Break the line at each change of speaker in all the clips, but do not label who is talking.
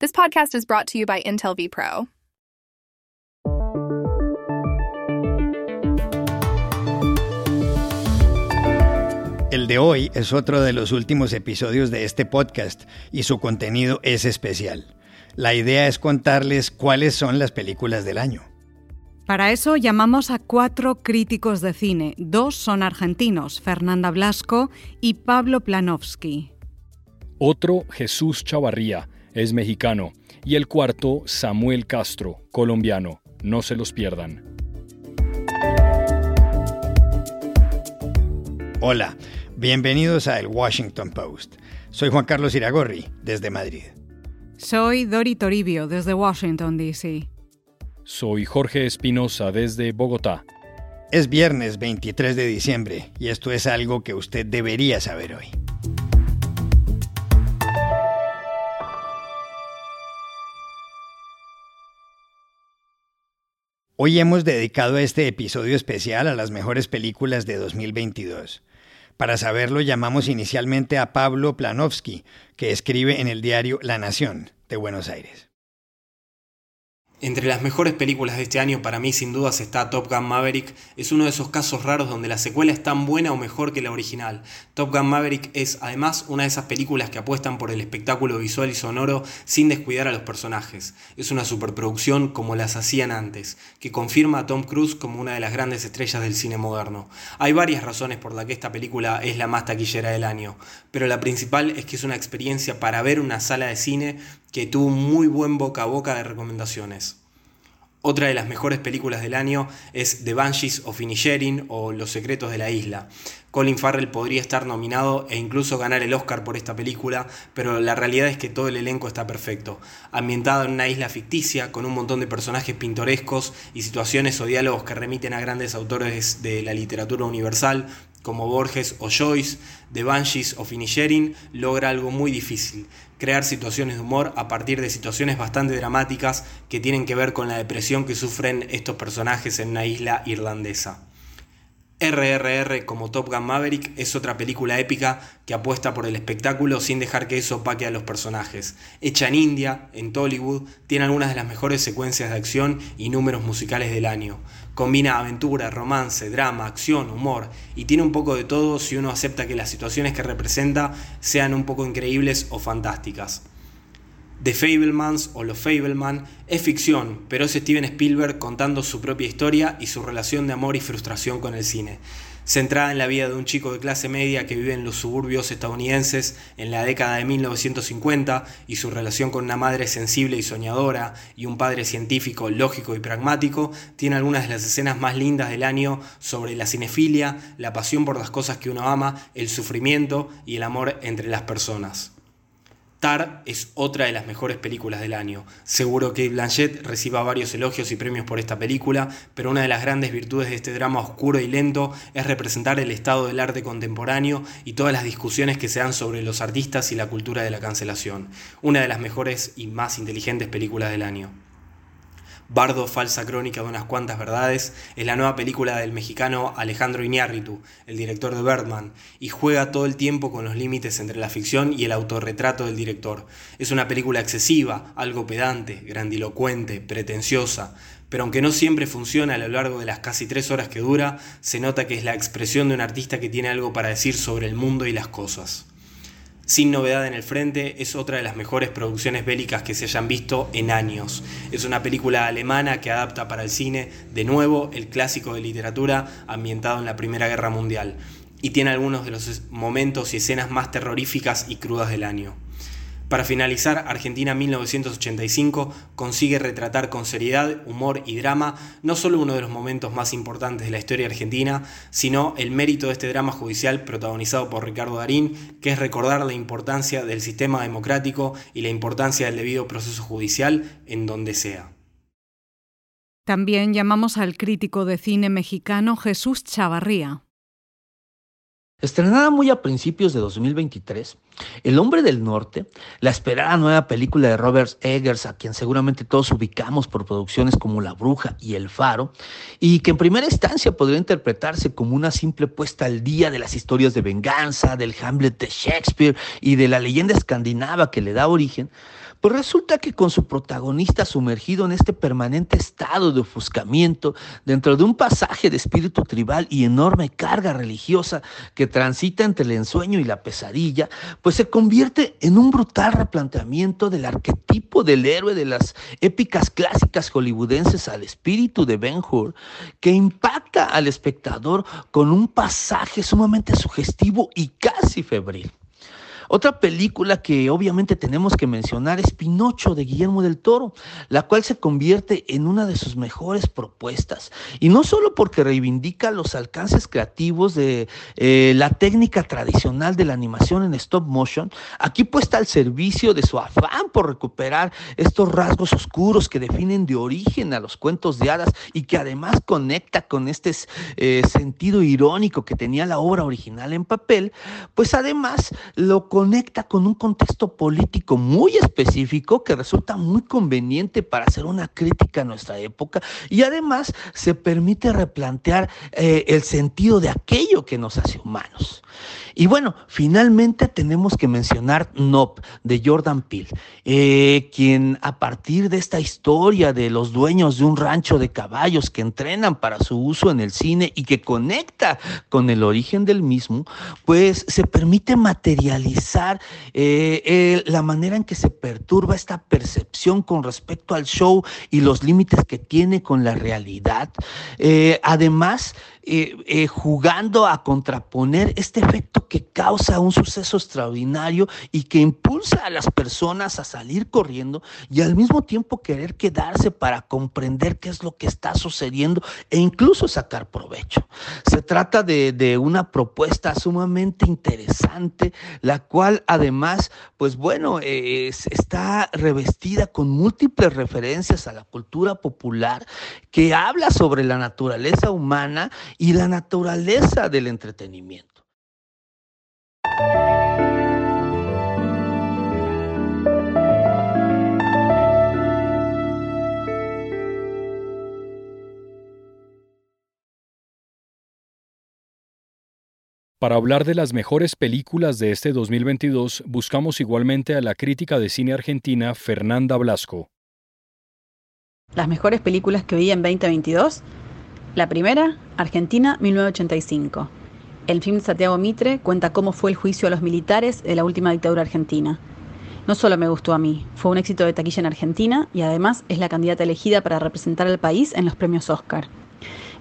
This podcast is brought to you by Intel vPro.
El de hoy es otro de los últimos episodios de este podcast y su contenido es especial. La idea es contarles cuáles son las películas del año.
Para eso llamamos a cuatro críticos de cine. Dos son argentinos, Fernanda Blasco y Pablo Planowski.
Otro, Jesús Chavarría, es mexicano. Y el cuarto, Samuel Castro, colombiano. No se los pierdan.
Hola, bienvenidos a El Washington Post. Soy Juan Carlos Iragorri, desde Madrid.
Soy Dori Toribio, desde Washington, D.C.
Soy Jorge Espinosa, desde Bogotá.
Es viernes 23 de diciembre y esto es algo que usted debería saber hoy. Hoy hemos dedicado este episodio especial a las mejores películas de 2022. Para saberlo llamamos inicialmente a Pablo Planowski, que escribe en el diario La Nación de Buenos Aires.
Entre las mejores películas de este año para mí sin dudas está Top Gun Maverick. Es uno de esos casos raros donde la secuela es tan buena o mejor que la original. Top Gun Maverick es además una de esas películas que apuestan por el espectáculo visual y sonoro sin descuidar a los personajes. Es una superproducción como las hacían antes, que confirma a Tom Cruise como una de las grandes estrellas del cine moderno. Hay varias razones por las que esta película es la más taquillera del año, pero la principal es que es una experiencia para ver una sala de cine que tuvo muy buen boca a boca de recomendaciones. Otra de las mejores películas del año es The Banshees of Inisherin o Los Secretos de la Isla. Colin Farrell podría estar nominado e incluso ganar el Oscar por esta película, pero la realidad es que todo el elenco está perfecto. Ambientada en una isla ficticia, con un montón de personajes pintorescos y situaciones o diálogos que remiten a grandes autores de la literatura universal, como Borges o Joyce, The Banshees of Inisherin logra algo muy difícil, crear situaciones de humor a partir de situaciones bastante dramáticas que tienen que ver con la depresión que sufren estos personajes en una isla irlandesa. RRR como Top Gun Maverick es otra película épica que apuesta por el espectáculo sin dejar que eso opaque a los personajes. Hecha en India, en Tollywood, tiene algunas de las mejores secuencias de acción y números musicales del año. Combina aventura, romance, drama, acción, humor y tiene un poco de todo si uno acepta que las situaciones que representa sean un poco increíbles o fantásticas. The Fablemans o Los Fableman es ficción, pero es Steven Spielberg contando su propia historia y su relación de amor y frustración con el cine. Centrada en la vida de un chico de clase media que vive en los suburbios estadounidenses en la década de 1950 y su relación con una madre sensible y soñadora y un padre científico, lógico y pragmático, tiene algunas de las escenas más lindas del año sobre la cinefilia, la pasión por las cosas que uno ama, el sufrimiento y el amor entre las personas. Tar es otra de las mejores películas del año. Seguro que Blanchett reciba varios elogios y premios por esta película, pero una de las grandes virtudes de este drama oscuro y lento es representar el estado del arte contemporáneo y todas las discusiones que se dan sobre los artistas y la cultura de la cancelación. Una de las mejores y más inteligentes películas del año. Bardo, falsa crónica de unas cuantas verdades, es la nueva película del mexicano Alejandro Iñárritu, el director de Birdman, y juega todo el tiempo con los límites entre la ficción y el autorretrato del director. Es una película excesiva, algo pedante, grandilocuente, pretenciosa, pero aunque no siempre funciona a lo largo de las casi tres horas que dura, se nota que es la expresión de un artista que tiene algo para decir sobre el mundo y las cosas. Sin novedad en el frente, es otra de las mejores producciones bélicas que se hayan visto en años. Es una película alemana que adapta para el cine, de nuevo, el clásico de literatura ambientado en la Primera Guerra Mundial, y tiene algunos de los momentos y escenas más terroríficas y crudas del año. Para finalizar, Argentina 1985 consigue retratar con seriedad, humor y drama no solo uno de los momentos más importantes de la historia argentina, sino el mérito de este drama judicial protagonizado por Ricardo Darín, que es recordar la importancia del sistema democrático y la importancia del debido proceso judicial en donde sea.
También llamamos al crítico de cine mexicano Jesús Chavarría.
Estrenada muy a principios de 2023, El Hombre del Norte, la esperada nueva película de Robert Eggers, a quien seguramente todos ubicamos por producciones como La Bruja y El Faro, y que en primera instancia podría interpretarse como una simple puesta al día de las historias de venganza, del Hamlet de Shakespeare y de la leyenda escandinava que le da origen, Pues resulta que con su protagonista sumergido en este permanente estado de ofuscamiento, dentro de un pasaje de espíritu tribal y enorme carga religiosa que transita entre el ensueño y la pesadilla, pues se convierte en un brutal replanteamiento del arquetipo del héroe de las épicas clásicas hollywoodenses al espíritu de Ben Hur, que impacta al espectador con un pasaje sumamente sugestivo y casi febril. Otra película que obviamente tenemos que mencionar es Pinocho de Guillermo del Toro, la cual se convierte en una de sus mejores propuestas. Y no solo porque reivindica los alcances creativos de eh, la técnica tradicional de la animación en stop motion, aquí puesta al servicio de su afán por recuperar estos rasgos oscuros que definen de origen a los cuentos de hadas y que además conecta con este eh, sentido irónico que tenía la obra original en papel, pues además lo conecta con un contexto político muy específico que resulta muy conveniente para hacer una crítica a nuestra época y además se permite replantear eh, el sentido de aquello que nos hace humanos. Y bueno, finalmente tenemos que mencionar Nop de Jordan Peele, eh, quien a partir de esta historia de los dueños de un rancho de caballos que entrenan para su uso en el cine y que conecta con el origen del mismo, pues se permite materializar eh, la manera en que se perturba esta percepción con respecto al show y los límites que tiene con la realidad. Eh, además, eh, eh, jugando a contraponer este efecto que causa un suceso extraordinario y que impulsa a las personas a salir corriendo y al mismo tiempo querer quedarse para comprender qué es lo que está sucediendo e incluso sacar provecho. Se trata de, una propuesta sumamente interesante, la cual además, pues bueno, está revestida con múltiples referencias a la cultura popular que habla sobre la naturaleza humana y la naturaleza del entretenimiento.
Para hablar de las mejores películas de este 2022, buscamos igualmente a la crítica de cine argentina Fernanda Blasco.
Las mejores películas que vi en 2022 la primera, Argentina, 1985. El film Santiago Mitre cuenta cómo fue el juicio a los militares de la última dictadura argentina. No solo me gustó a mí, fue un éxito de taquilla en Argentina y además es la candidata elegida para representar al país en los premios Oscar.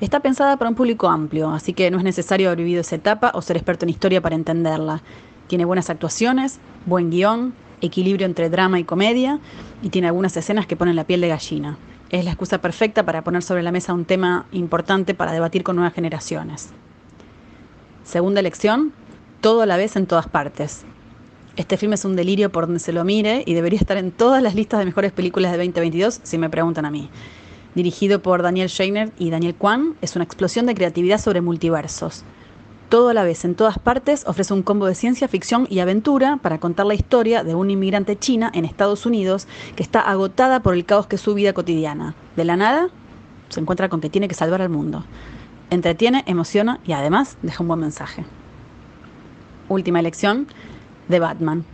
Está pensada para un público amplio, así que no es necesario haber vivido esa etapa o ser experto en historia para entenderla. Tiene buenas actuaciones, buen guion, equilibrio entre drama y comedia y tiene algunas escenas que ponen la piel de gallina es la excusa perfecta para poner sobre la mesa un tema importante para debatir con nuevas generaciones. Segunda elección, todo a la vez en todas partes. Este film es un delirio por donde se lo mire y debería estar en todas las listas de mejores películas de 2022 si me preguntan a mí. Dirigido por Daniel Scheiner y Daniel Kwan, es una explosión de creatividad sobre multiversos todo a la vez, en todas partes, ofrece un combo de ciencia ficción y aventura para contar la historia de una inmigrante china en Estados Unidos que está agotada por el caos que es su vida cotidiana. De la nada, se encuentra con que tiene que salvar al mundo. Entretiene, emociona y además deja un buen mensaje. Última elección, de Batman.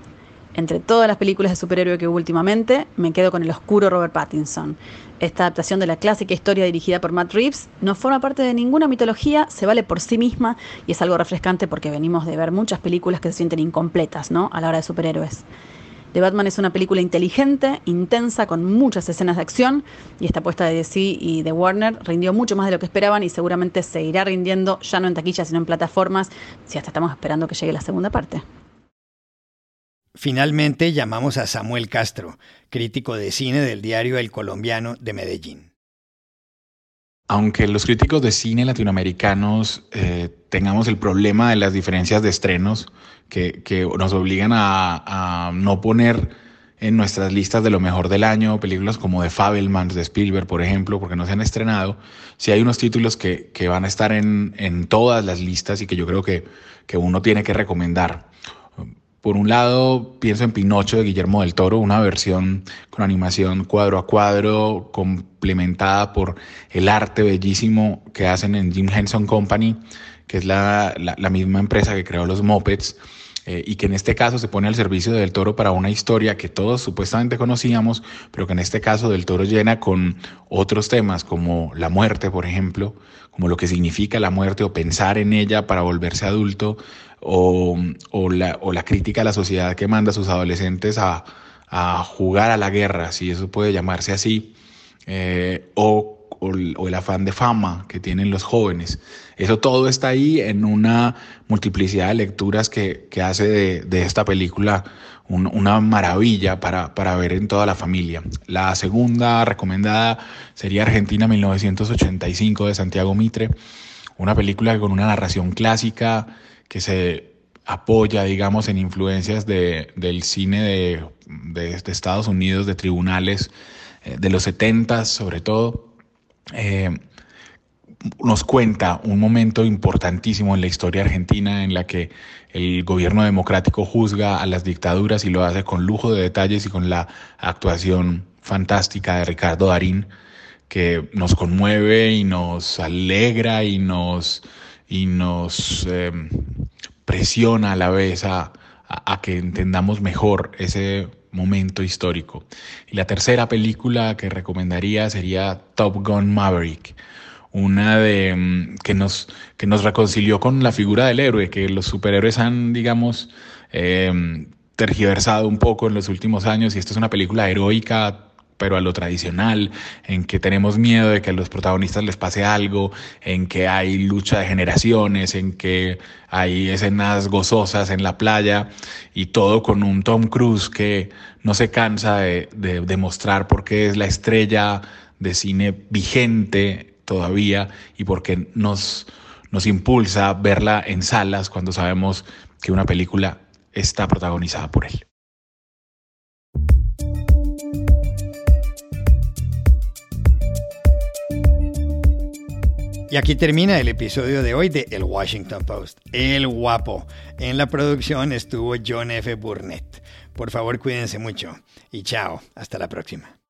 Entre todas las películas de superhéroe que hubo últimamente, me quedo con el oscuro Robert Pattinson. Esta adaptación de la clásica historia dirigida por Matt Reeves no forma parte de ninguna mitología, se vale por sí misma y es algo refrescante porque venimos de ver muchas películas que se sienten incompletas, ¿no? A la hora de superhéroes. The Batman es una película inteligente, intensa, con muchas escenas de acción y esta apuesta de DC y de Warner rindió mucho más de lo que esperaban y seguramente seguirá rindiendo ya no en taquillas sino en plataformas si hasta estamos esperando que llegue la segunda parte.
Finalmente llamamos a Samuel Castro, crítico de cine del diario El Colombiano de Medellín.
Aunque los críticos de cine latinoamericanos eh, tengamos el problema de las diferencias de estrenos que, nos obligan a, no poner en nuestras listas de lo mejor del año películas como The Fabelmans de Spielberg, por ejemplo, porque no se han estrenado, si hay unos títulos que, van a estar en, todas las listas y que yo creo que uno tiene que recomendar. Por un lado, pienso en Pinocho de Guillermo del Toro, una versión con animación cuadro a cuadro, complementada por el arte bellísimo que hacen en Jim Henson Company, que es la, misma empresa que creó los Muppets. Eh, y que en este caso se pone al servicio del toro para una historia que todos supuestamente conocíamos, pero que en este caso del toro llena con otros temas como la muerte, por ejemplo, como lo que significa la muerte o pensar en ella para volverse adulto, o, la, o la, crítica a la sociedad que manda a sus adolescentes a, jugar a la guerra, si eso puede llamarse así, eh, o o el, afán de fama que tienen los jóvenes. Eso todo está ahí en una multiplicidad de lecturas que, hace de, esta película una maravilla para, para, ver en toda la familia. La segunda recomendada sería Argentina 1985 de Santiago Mitre, una película con una narración clásica que se apoya, digamos, en influencias del cine de, de, Estados Unidos, de tribunales eh, de los 70 sobre todo eh, nos cuenta un momento importantísimo en la historia argentina en la que el gobierno democrático juzga a las dictaduras y lo hace con lujo de detalles y con la actuación fantástica de Ricardo Darín, que nos conmueve y nos alegra y nos, y nos em, presiona a la vez a, a que entendamos mejor ese momento histórico. Y la tercera película que recomendaría sería Top Gun Maverick, una de mm, que nos, que nos reconcilió con la figura del héroe, que los superhéroes han, digamos, eh, tergiversado un poco en los últimos años, y esta es una película heroica pero a lo tradicional, en que tenemos miedo de que a los protagonistas les pase algo, en que hay lucha de generaciones, en que hay escenas gozosas en la playa y todo con un Tom Cruise que no se cansa de, demostrar por qué es la estrella de cine vigente todavía y porque nos, nos impulsa verla en salas cuando sabemos que una película está protagonizada por él.
Y aquí termina el episodio de hoy de El Washington Post. El guapo. En la producción estuvo John F. Burnett. Por favor, cuídense mucho. Y chao. Hasta la próxima.